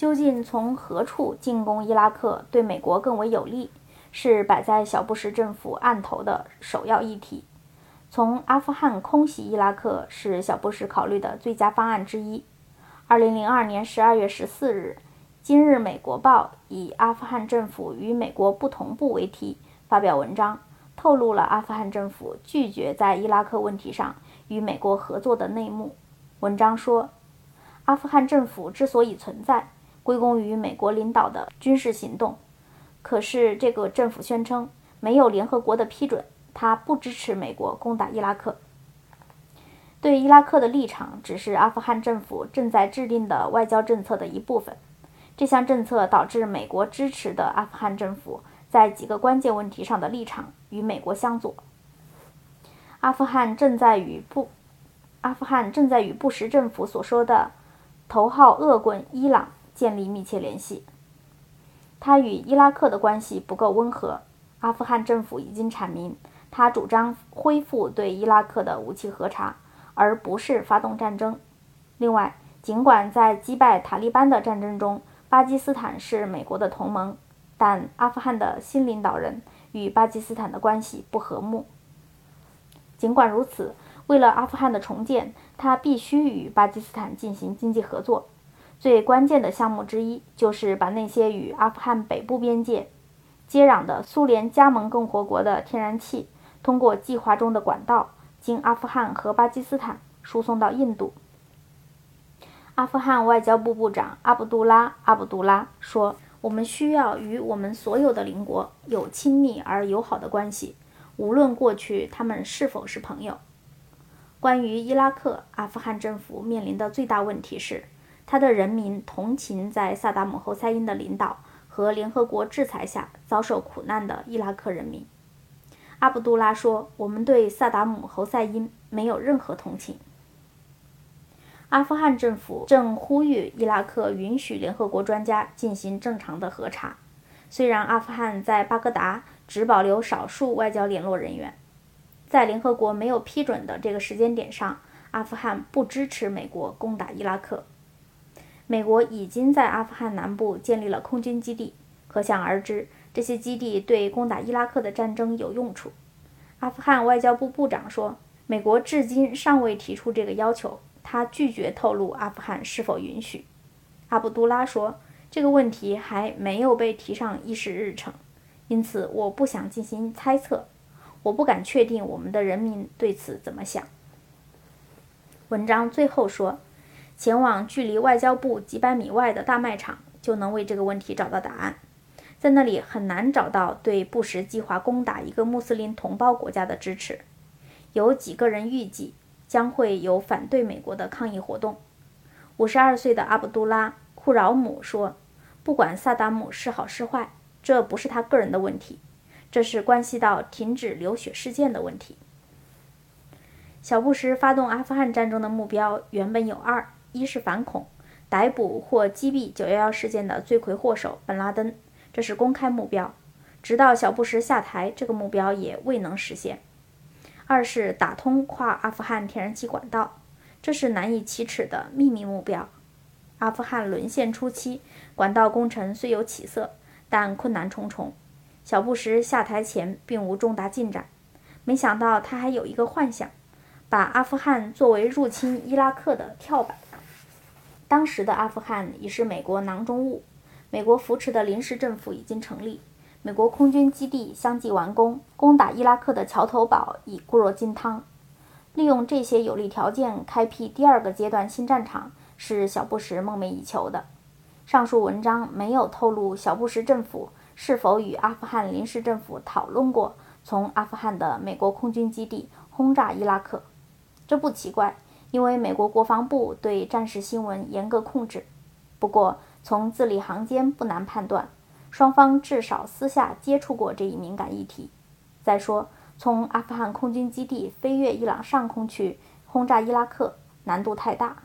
究竟从何处进攻伊拉克对美国更为有利，是摆在小布什政府案头的首要议题。从阿富汗空袭伊拉克是小布什考虑的最佳方案之一。二零零二年十二月十四日，《今日美国报》以“阿富汗政府与美国不同步”为题发表文章，透露了阿富汗政府拒绝在伊拉克问题上与美国合作的内幕。文章说，阿富汗政府之所以存在，归功于美国领导的军事行动。可是，这个政府宣称没有联合国的批准，他不支持美国攻打伊拉克。对伊拉克的立场只是阿富汗政府正在制定的外交政策的一部分。这项政策导致美国支持的阿富汗政府在几个关键问题上的立场与美国相左。阿富汗正在与不。阿富汗正在与布什政府所说的头号恶棍伊朗建立密切联系。他与伊拉克的关系不够温和。阿富汗政府已经阐明，他主张恢复对伊拉克的武器核查，而不是发动战争。另外，尽管在击败塔利班的战争中，巴基斯坦是美国的同盟，但阿富汗的新领导人与巴基斯坦的关系不和睦。尽管如此。为了阿富汗的重建，他必须与巴基斯坦进行经济合作。最关键的项目之一就是把那些与阿富汗北部边界接壤的苏联加盟共和国的天然气，通过计划中的管道，经阿富汗和巴基斯坦输送到印度。阿富汗外交部部长阿卜杜拉·阿卜杜拉说：“我们需要与我们所有的邻国有亲密而友好的关系，无论过去他们是否是朋友。”关于伊拉克，阿富汗政府面临的最大问题是，他的人民同情在萨达姆侯赛因的领导和联合国制裁下遭受苦难的伊拉克人民。阿卜杜拉说：“我们对萨达姆侯赛因没有任何同情。”阿富汗政府正呼吁伊拉克允许联合国专家进行正常的核查，虽然阿富汗在巴格达只保留少数外交联络人员。在联合国没有批准的这个时间点上，阿富汗不支持美国攻打伊拉克。美国已经在阿富汗南部建立了空军基地，可想而知，这些基地对攻打伊拉克的战争有用处。阿富汗外交部部长说，美国至今尚未提出这个要求，他拒绝透露阿富汗是否允许。阿卜杜拉说，这个问题还没有被提上议事日程，因此我不想进行猜测。我不敢确定我们的人民对此怎么想。文章最后说，前往距离外交部几百米外的大卖场就能为这个问题找到答案。在那里很难找到对布什计划攻打一个穆斯林同胞国家的支持。有几个人预计将会有反对美国的抗议活动。五十二岁的阿卜杜拉·库饶姆说：“不管萨达姆是好是坏，这不是他个人的问题。”这是关系到停止流血事件的问题。小布什发动阿富汗战争的目标原本有二：一是反恐，逮捕或击毙911事件的罪魁祸首本拉登，这是公开目标，直到小布什下台，这个目标也未能实现；二是打通跨阿富汗天然气管道，这是难以启齿的秘密目标。阿富汗沦陷初期，管道工程虽有起色，但困难重重。小布什下台前并无重大进展，没想到他还有一个幻想，把阿富汗作为入侵伊拉克的跳板。当时的阿富汗已是美国囊中物，美国扶持的临时政府已经成立，美国空军基地相继完工，攻打伊拉克的桥头堡已固若金汤。利用这些有利条件开辟第二个阶段新战场，是小布什梦寐以求的。上述文章没有透露小布什政府。是否与阿富汗临时政府讨论过从阿富汗的美国空军基地轰炸伊拉克？这不奇怪，因为美国国防部对战时新闻严格控制。不过，从字里行间不难判断，双方至少私下接触过这一敏感议题。再说，从阿富汗空军基地飞越伊朗上空去轰炸伊拉克，难度太大。